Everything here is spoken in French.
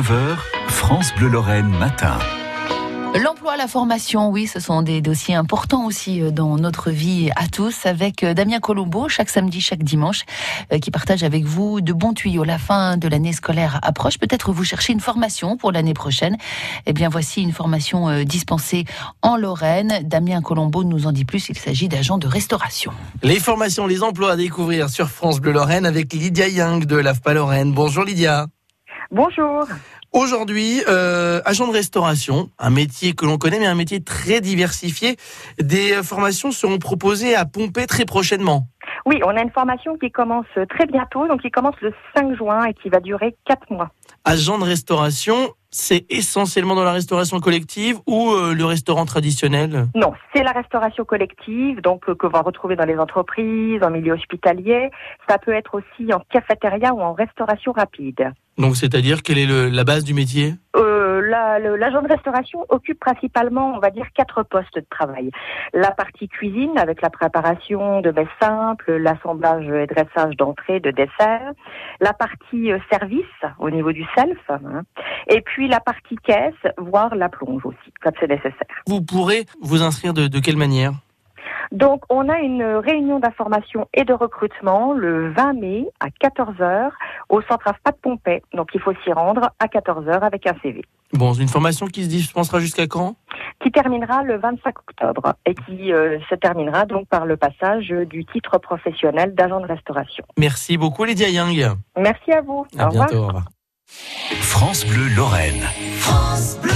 9h, France Bleu Lorraine matin. L'emploi, la formation, oui, ce sont des dossiers importants aussi euh, dans notre vie à tous, avec euh, Damien Colombo, chaque samedi, chaque dimanche, euh, qui partage avec vous de bons tuyaux. La fin de l'année scolaire approche. Peut-être vous cherchez une formation pour l'année prochaine. Eh bien, voici une formation dispensée en Lorraine. Damien Colombo nous en dit plus. Il s'agit d'agents de restauration. Les formations, les emplois à découvrir sur France Bleu Lorraine avec Lydia Young de l'AFPA Lorraine. Bonjour Lydia. Bonjour. Aujourd'hui, euh, agent de restauration, un métier que l'on connaît, mais un métier très diversifié. Des formations seront proposées à Pompée très prochainement. Oui, on a une formation qui commence très bientôt, donc qui commence le 5 juin et qui va durer 4 mois. Agent de restauration, c'est essentiellement dans la restauration collective ou euh, le restaurant traditionnel? Non, c'est la restauration collective, donc euh, que va retrouver dans les entreprises, en milieu hospitalier. Ça peut être aussi en cafétéria ou en restauration rapide. Donc, c'est-à-dire quelle est la base du métier? Euh, L'agent de restauration occupe principalement, on va dire, quatre postes de travail. La partie cuisine, avec la préparation de mets simples, l'assemblage et dressage d'entrée, de dessert. La partie euh, service, au niveau du self. Hein. Et puis la partie caisse, voire la plonge aussi, quand c'est nécessaire. Vous pourrez vous inscrire de quelle manière? Donc, on a une réunion d'information et de recrutement le 20 mai à 14h au centre AFPA de Pompée. Donc, il faut s'y rendre à 14h avec un CV. Bon, une formation qui se dispensera jusqu'à quand? Qui terminera le 25 octobre et qui euh, se terminera donc par le passage du titre professionnel d'agent de restauration. Merci beaucoup, Lydia Young. Merci à vous. À bientôt. Au revoir. France Bleu Lorraine. France Bleu.